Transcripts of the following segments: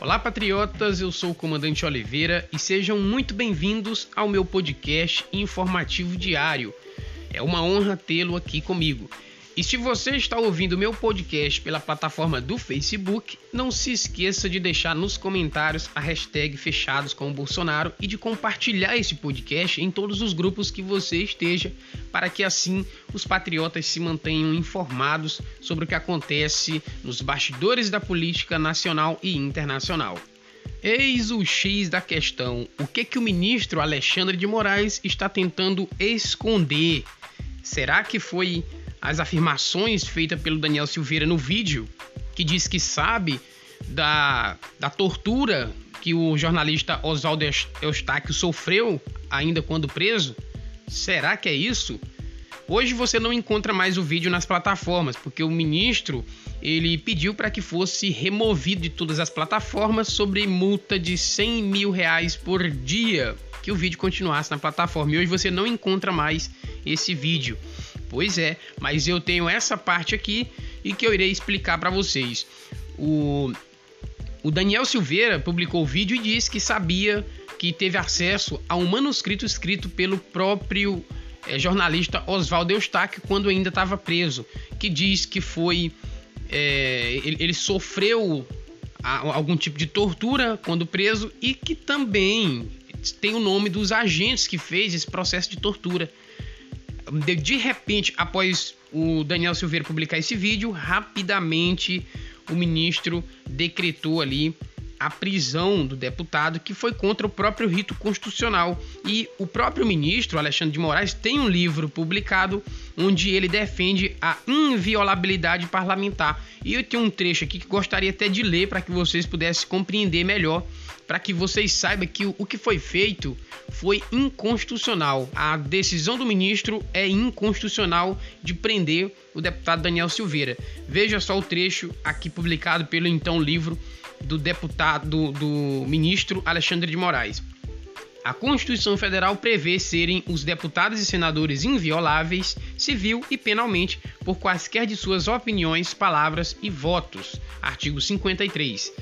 Olá, patriotas, eu sou o comandante Oliveira e sejam muito bem-vindos ao meu podcast informativo diário. É uma honra tê-lo aqui comigo. E se você está ouvindo meu podcast pela plataforma do Facebook, não se esqueça de deixar nos comentários a hashtag Fechados com o Bolsonaro e de compartilhar esse podcast em todos os grupos que você esteja, para que assim os patriotas se mantenham informados sobre o que acontece nos bastidores da política nacional e internacional. Eis o X da questão: o que, que o ministro Alexandre de Moraes está tentando esconder? Será que foi as afirmações feitas pelo Daniel Silveira no vídeo, que diz que sabe da, da tortura que o jornalista Oswaldo Eustáquio sofreu ainda quando preso? Será que é isso? Hoje você não encontra mais o vídeo nas plataformas, porque o ministro ele pediu para que fosse removido de todas as plataformas sobre multa de 100 mil reais por dia, que o vídeo continuasse na plataforma. E hoje você não encontra mais esse vídeo. Pois é, mas eu tenho essa parte aqui e que eu irei explicar para vocês. O, o Daniel Silveira publicou o vídeo e disse que sabia que teve acesso a um manuscrito escrito pelo próprio é, jornalista Oswaldo Eustáquio quando ainda estava preso, que diz que foi é, ele, ele, sofreu algum tipo de tortura quando preso e que também tem o nome dos agentes que fez esse processo de tortura de, repente, após o Daniel Silveira publicar esse vídeo, rapidamente o ministro decretou ali a prisão do deputado que foi contra o próprio rito constitucional. E o próprio ministro Alexandre de Moraes tem um livro publicado onde ele defende a inviolabilidade parlamentar. E eu tenho um trecho aqui que gostaria até de ler para que vocês pudessem compreender melhor para que vocês saibam que o que foi feito foi inconstitucional. A decisão do ministro é inconstitucional de prender o deputado Daniel Silveira. Veja só o trecho aqui publicado pelo então livro do deputado do, ministro Alexandre de Moraes. A Constituição Federal prevê serem os deputados e senadores invioláveis, civil e penalmente, por quaisquer de suas opiniões, palavras e votos. Artigo 53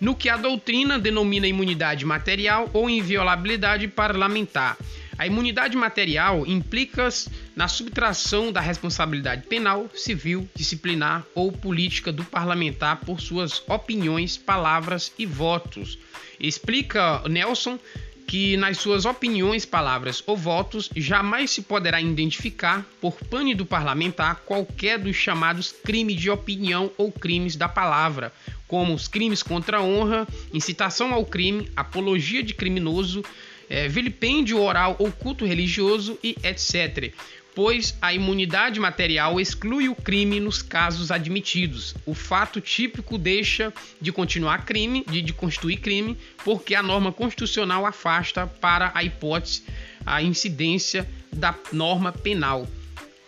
no que a doutrina denomina imunidade material ou inviolabilidade parlamentar. A imunidade material implica na subtração da responsabilidade penal, civil, disciplinar ou política do parlamentar por suas opiniões, palavras e votos. Explica Nelson que nas suas opiniões, palavras ou votos jamais se poderá identificar por pane do parlamentar qualquer dos chamados crimes de opinião ou crimes da palavra, como os crimes contra a honra, incitação ao crime, apologia de criminoso, é, vilipêndio oral ou culto religioso e etc. Pois a imunidade material exclui o crime nos casos admitidos. O fato típico deixa de continuar crime, de, de constituir crime, porque a norma constitucional afasta para a hipótese a incidência da norma penal.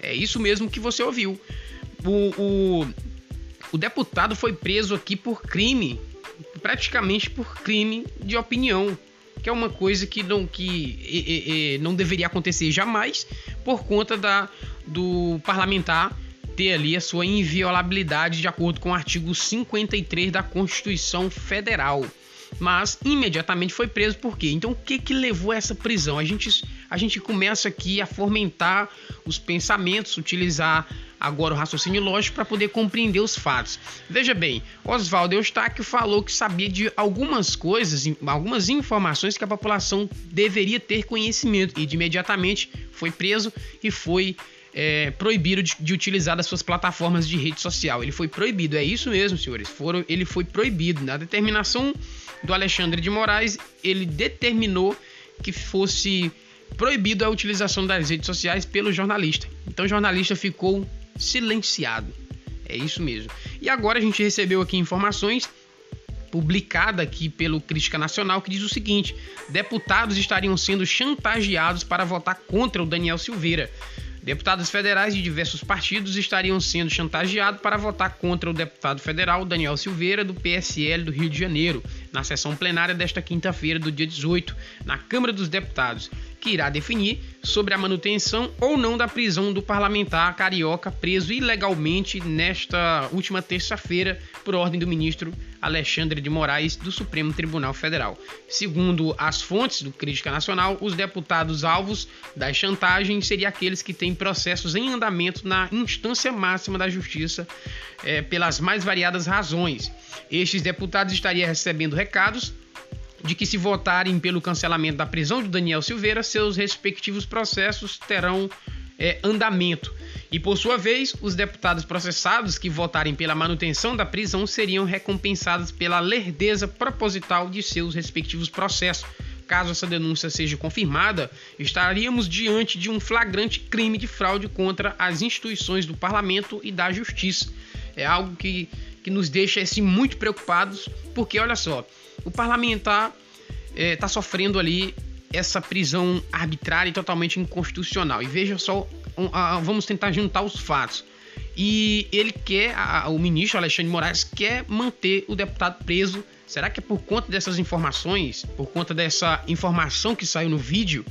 É isso mesmo que você ouviu. O, o, o deputado foi preso aqui por crime, praticamente por crime de opinião, que é uma coisa que não, que, e, e, não deveria acontecer jamais por conta da, do parlamentar ter ali a sua inviolabilidade de acordo com o artigo 53 da Constituição Federal. Mas imediatamente foi preso por quê? Então o que que levou a essa prisão? A gente, a gente começa aqui a fomentar os pensamentos, utilizar agora o raciocínio lógico para poder compreender os fatos. Veja bem, Oswaldo Eustáquio falou que sabia de algumas coisas, algumas informações que a população deveria ter conhecimento e de imediatamente foi preso e foi é, proibido de, de, utilizar das suas plataformas de rede social. Ele foi proibido, é isso mesmo, senhores. Foram, ele foi proibido. Na determinação do Alexandre de Moraes, ele determinou que fosse proibido a utilização das redes sociais pelo jornalista. Então o jornalista ficou silenciado. É isso mesmo. E agora a gente recebeu aqui informações publicada aqui pelo Crítica Nacional que diz o seguinte: deputados estariam sendo chantageados para votar contra o Daniel Silveira. Deputados federais de diversos partidos estariam sendo chantageados para votar contra o deputado federal Daniel Silveira, do PSL do Rio de Janeiro, na sessão plenária desta quinta-feira, do dia 18, na Câmara dos Deputados. Que irá definir sobre a manutenção ou não da prisão do parlamentar carioca preso ilegalmente nesta última terça-feira por ordem do ministro Alexandre de Moraes do Supremo Tribunal Federal. Segundo as fontes do Crítica Nacional, os deputados alvos das chantagens seriam aqueles que têm processos em andamento na instância máxima da justiça é, pelas mais variadas razões. Estes deputados estariam recebendo recados de que, se votarem pelo cancelamento da prisão de Daniel Silveira, seus respectivos processos terão é, andamento. E, por sua vez, os deputados processados que votarem pela manutenção da prisão seriam recompensados pela lerdeza proposital de seus respectivos processos. Caso essa denúncia seja confirmada, estaríamos diante de um flagrante crime de fraude contra as instituições do parlamento e da justiça. É algo que, que nos deixa assim, muito preocupados, porque olha só, o parlamentar está é, tá sofrendo ali essa prisão arbitrária e totalmente inconstitucional. E veja só, vamos tentar juntar os fatos. E ele quer, o ministro Alexandre Moraes quer manter o deputado preso. Será que é por conta dessas informações, por conta dessa informação que saiu no vídeo,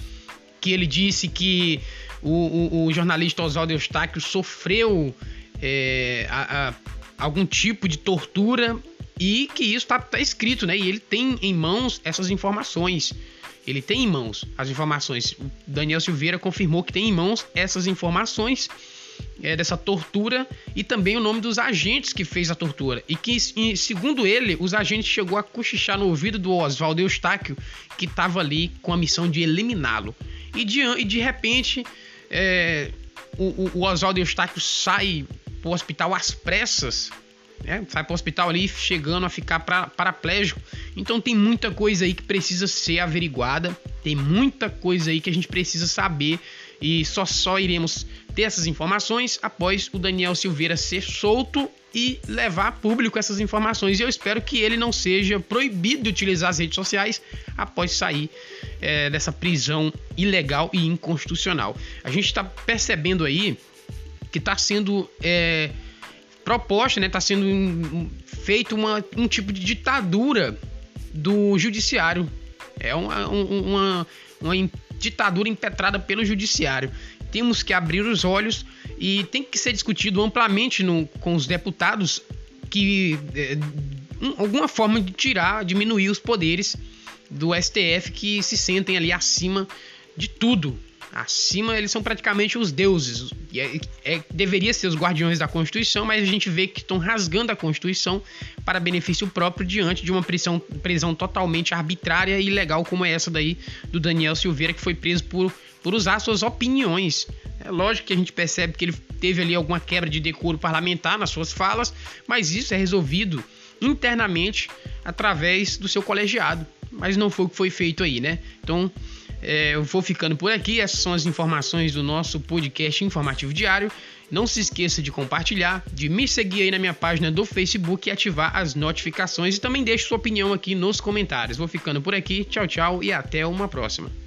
que ele disse que o, o, o jornalista Oswaldo Eustáquio sofreu é, a, a, algum tipo de tortura e que isso está tá escrito, né? E ele tem em mãos essas informações. Ele tem em mãos as informações. O Daniel Silveira confirmou que tem em mãos essas informações é, dessa tortura e também o nome dos agentes que fez a tortura. E que, segundo ele, os agentes chegou a cochichar no ouvido do Oswaldo Eustáquio, que estava ali com a missão de eliminá-lo. E de, e de repente, é, o, o Oswaldo Eustáquio sai para o hospital às pressas né? Sai para o hospital ali chegando a ficar pra, paraplégico. Então tem muita coisa aí que precisa ser averiguada, tem muita coisa aí que a gente precisa saber e só só iremos ter essas informações após o Daniel Silveira ser solto e levar a público essas informações. E eu espero que ele não seja proibido de utilizar as redes sociais após sair é, dessa prisão ilegal e inconstitucional. A gente está percebendo aí que está sendo é, proposta, né, está sendo feito uma, um tipo de ditadura do judiciário. É uma, uma, uma ditadura impetrada pelo judiciário. Temos que abrir os olhos e tem que ser discutido amplamente no, com os deputados que é, um, alguma forma de tirar, diminuir os poderes do STF que se sentem ali acima de tudo, Acima eles são praticamente os deuses. É, é, deveria ser os guardiões da Constituição, mas a gente vê que estão rasgando a Constituição para benefício próprio diante de uma prisão, prisão totalmente arbitrária e ilegal como é essa daí do Daniel Silveira, que foi preso por, por usar suas opiniões. É lógico que a gente percebe que ele teve ali alguma quebra de decoro parlamentar nas suas falas, mas isso é resolvido internamente através do seu colegiado. Mas não foi o que foi feito aí, né? Então é, eu vou ficando por aqui. Essas são as informações do nosso podcast informativo diário. Não se esqueça de compartilhar, de me seguir aí na minha página do Facebook e ativar as notificações. E também deixe sua opinião aqui nos comentários. Vou ficando por aqui. Tchau, tchau e até uma próxima.